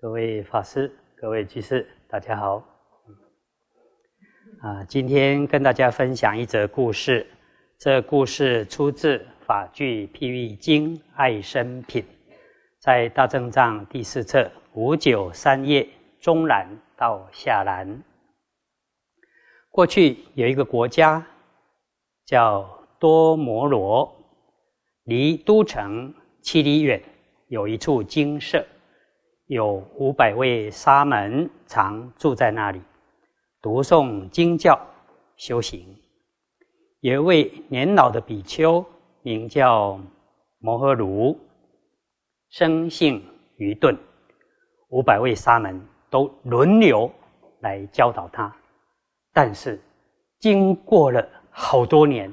各位法师、各位居士，大家好。啊，今天跟大家分享一则故事。这故事出自《法句譬喻经·爱生品》，在大正藏第四册五九三页中栏到下栏。过去有一个国家叫多摩罗，离都城七里远，有一处精舍，有五百位沙门常住在那里，读诵经教，修行。有一位年老的比丘，名叫摩诃卢，生性愚钝，五百位沙门都轮流来教导他，但是经过了好多年，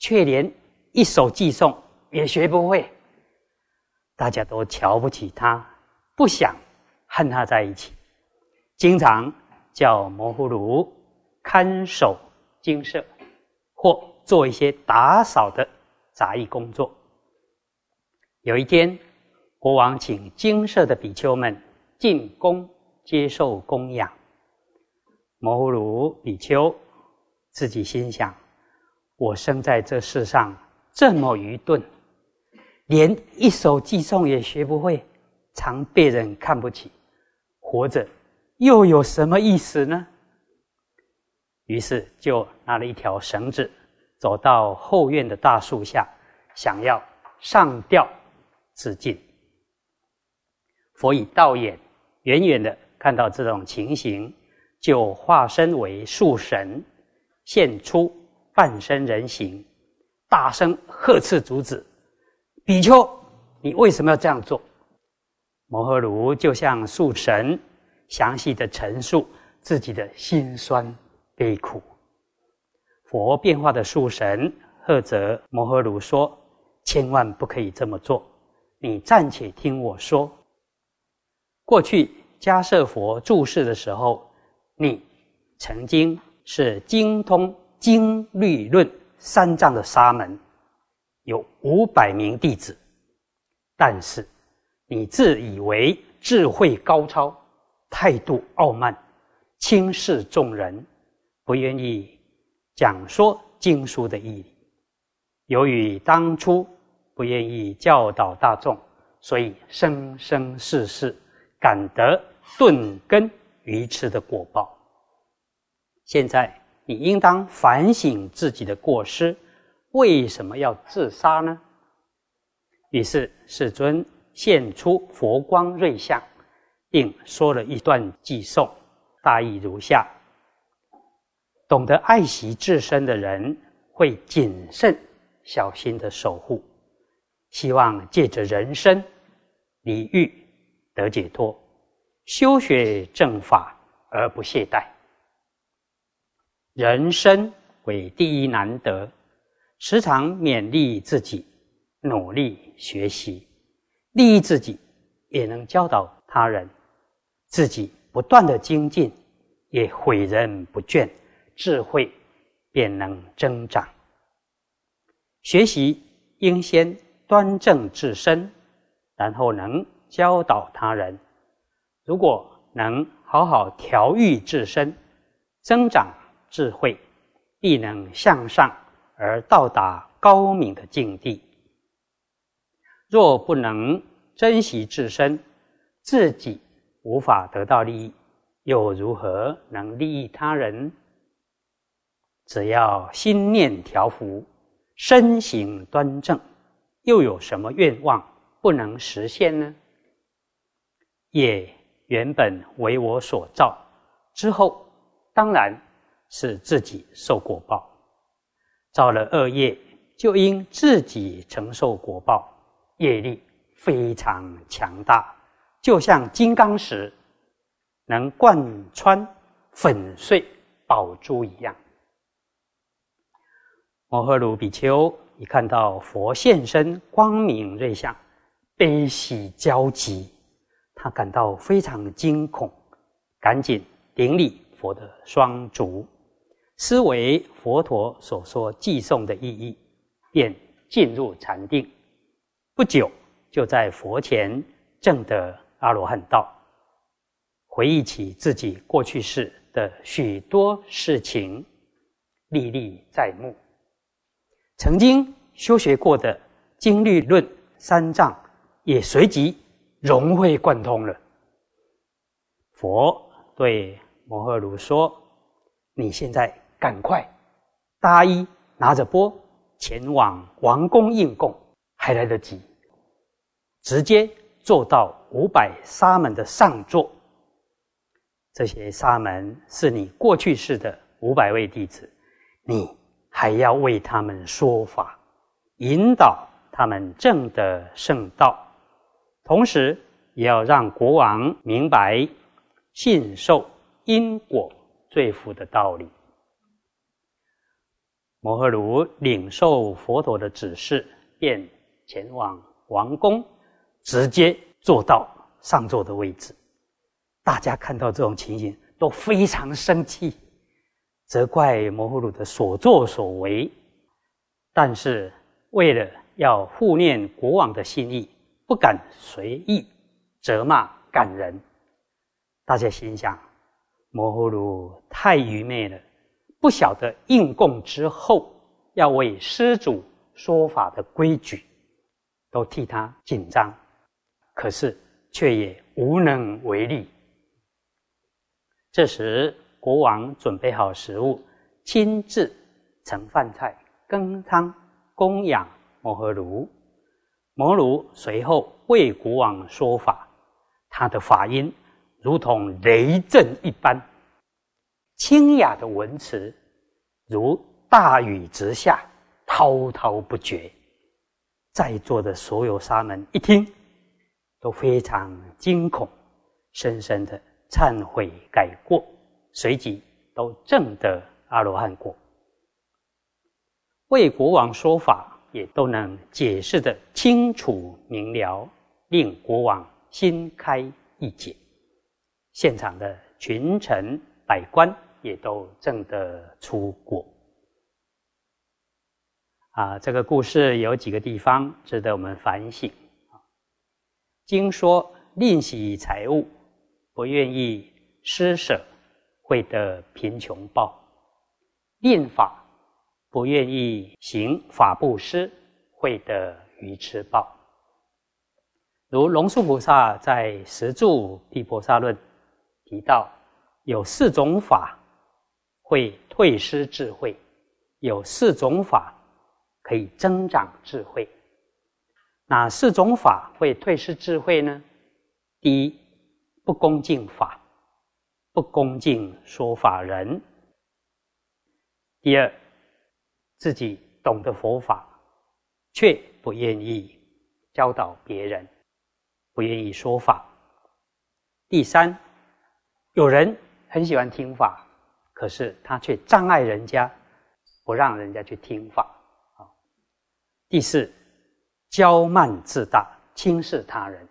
却连一首偈颂也学不会。大家都瞧不起他，不想和他在一起，经常叫摩诃卢看守精舍。或做一些打扫的杂役工作。有一天，国王请精舍的比丘们进宫接受供养。摩诃卢比丘自己心想：我生在这世上这么愚钝，连一首偈颂也学不会，常被人看不起，活着又有什么意思呢？于是就拿了一条绳子，走到后院的大树下，想要上吊自尽。佛以道眼，远远的看到这种情形，就化身为树神，现出半身人形，大声呵斥阻止：“比丘，你为什么要这样做？”摩诃卢就向树神详细的陈述自己的辛酸。悲苦，佛变化的树神赫责摩诃卢说：“千万不可以这么做！你暂且听我说。过去迦舍佛住世的时候，你曾经是精通经律论三藏的沙门，有五百名弟子，但是你自以为智慧高超，态度傲慢，轻视众人。”不愿意讲说经书的意义，由于当初不愿意教导大众，所以生生世世感得钝根愚痴的果报。现在你应当反省自己的过失，为什么要自杀呢？于是世尊现出佛光瑞相，并说了一段偈颂，大意如下。懂得爱惜自身的人，会谨慎小心的守护，希望借着人生离欲得解脱，修学正法而不懈怠。人生为第一难得，时常勉励自己，努力学习，利益自己，也能教导他人，自己不断的精进，也诲人不倦。智慧便能增长。学习应先端正自身，然后能教导他人。如果能好好调育自身，增长智慧，必能向上而到达高明的境地。若不能珍惜自身，自己无法得到利益，又如何能利益他人？只要心念调伏，身形端正，又有什么愿望不能实现呢？业原本为我所造，之后当然是自己受果报。造了恶业，就应自己承受果报，业力非常强大，就像金刚石，能贯穿、粉碎宝珠一样。摩诃卢比丘一看到佛现身，光明瑞相，悲喜交集，他感到非常惊恐，赶紧顶礼佛的双足，思维佛陀所说寄送的意义，便进入禅定。不久，就在佛前证得阿罗汉道，回忆起自己过去世的许多事情，历历在目。曾经修学过的经律论三藏，也随即融会贯通了。佛对摩诃卢说：“你现在赶快搭衣，拿着钵前往王宫应供，还来得及。直接坐到五百沙门的上座。这些沙门是你过去世的五百位弟子，你还要为他们说法，引导他们正的圣道，同时也要让国王明白。”信受因果罪福的道理。摩诃卢领受佛陀的指示，便前往王宫，直接坐到上座的位置。大家看到这种情形，都非常生气，责怪摩诃卢的所作所为。但是为了要护念国王的心意，不敢随意责骂赶人。大家心想：摩诃卢太愚昧了，不晓得应供之后要为施主说法的规矩，都替他紧张，可是却也无能为力。这时，国王准备好食物，亲自盛饭菜、羹汤供养摩诃卢。摩诃卢随后为国王说法，他的法音。如同雷震一般，清雅的文词如大雨直下，滔滔不绝。在座的所有沙门一听，都非常惊恐，深深的忏悔改过，随即都证得阿罗汉果。为国王说法，也都能解释的清楚明了，令国王心开意解。现场的群臣百官也都证得出果。啊，这个故事有几个地方值得我们反省。经说吝惜财物，不愿意施舍，会得贫穷报；吝法，不愿意行法布施，会得愚痴报。如龙树菩萨在《十住毗婆沙论》。提到有四种法会退失智慧，有四种法可以增长智慧。哪四种法会退失智慧呢？第一，不恭敬法，不恭敬说法人；第二，自己懂得佛法，却不愿意教导别人，不愿意说法；第三。有人很喜欢听法，可是他却障碍人家，不让人家去听法。啊，第四，骄慢自大，轻视他人，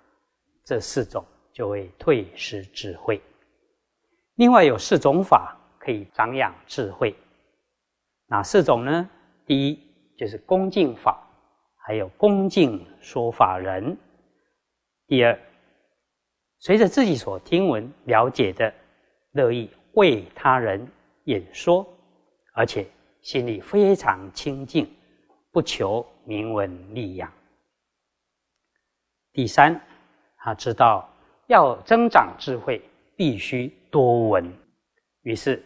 这四种就会退失智慧。另外有四种法可以长养智慧，哪四种呢？第一就是恭敬法，还有恭敬说法人。第二。随着自己所听闻了解的，乐意为他人演说，而且心里非常清净，不求名闻利养。第三，他知道要增长智慧，必须多闻，于是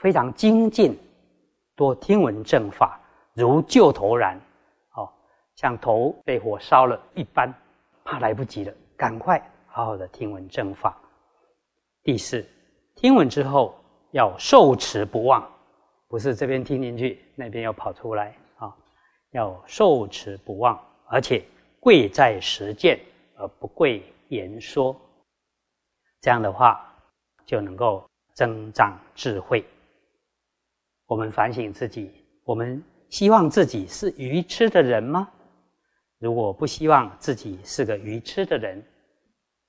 非常精进，多听闻正法，如救头燃，哦，像头被火烧了一般，怕来不及了，赶快。好好的听闻正法。第四，听闻之后要受持不忘，不是这边听进去，那边要跑出来啊！要受持不忘，而且贵在实践，而不贵言说。这样的话，就能够增长智慧。我们反省自己，我们希望自己是愚痴的人吗？如果不希望自己是个愚痴的人，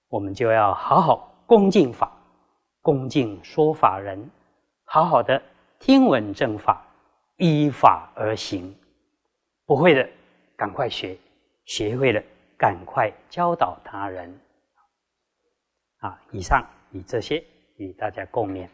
我们就要好好恭敬法，恭敬说法人，好好的听闻正法，依法而行。不会的，赶快学；学会了，赶快教导他人。啊，以上以这些与大家共勉。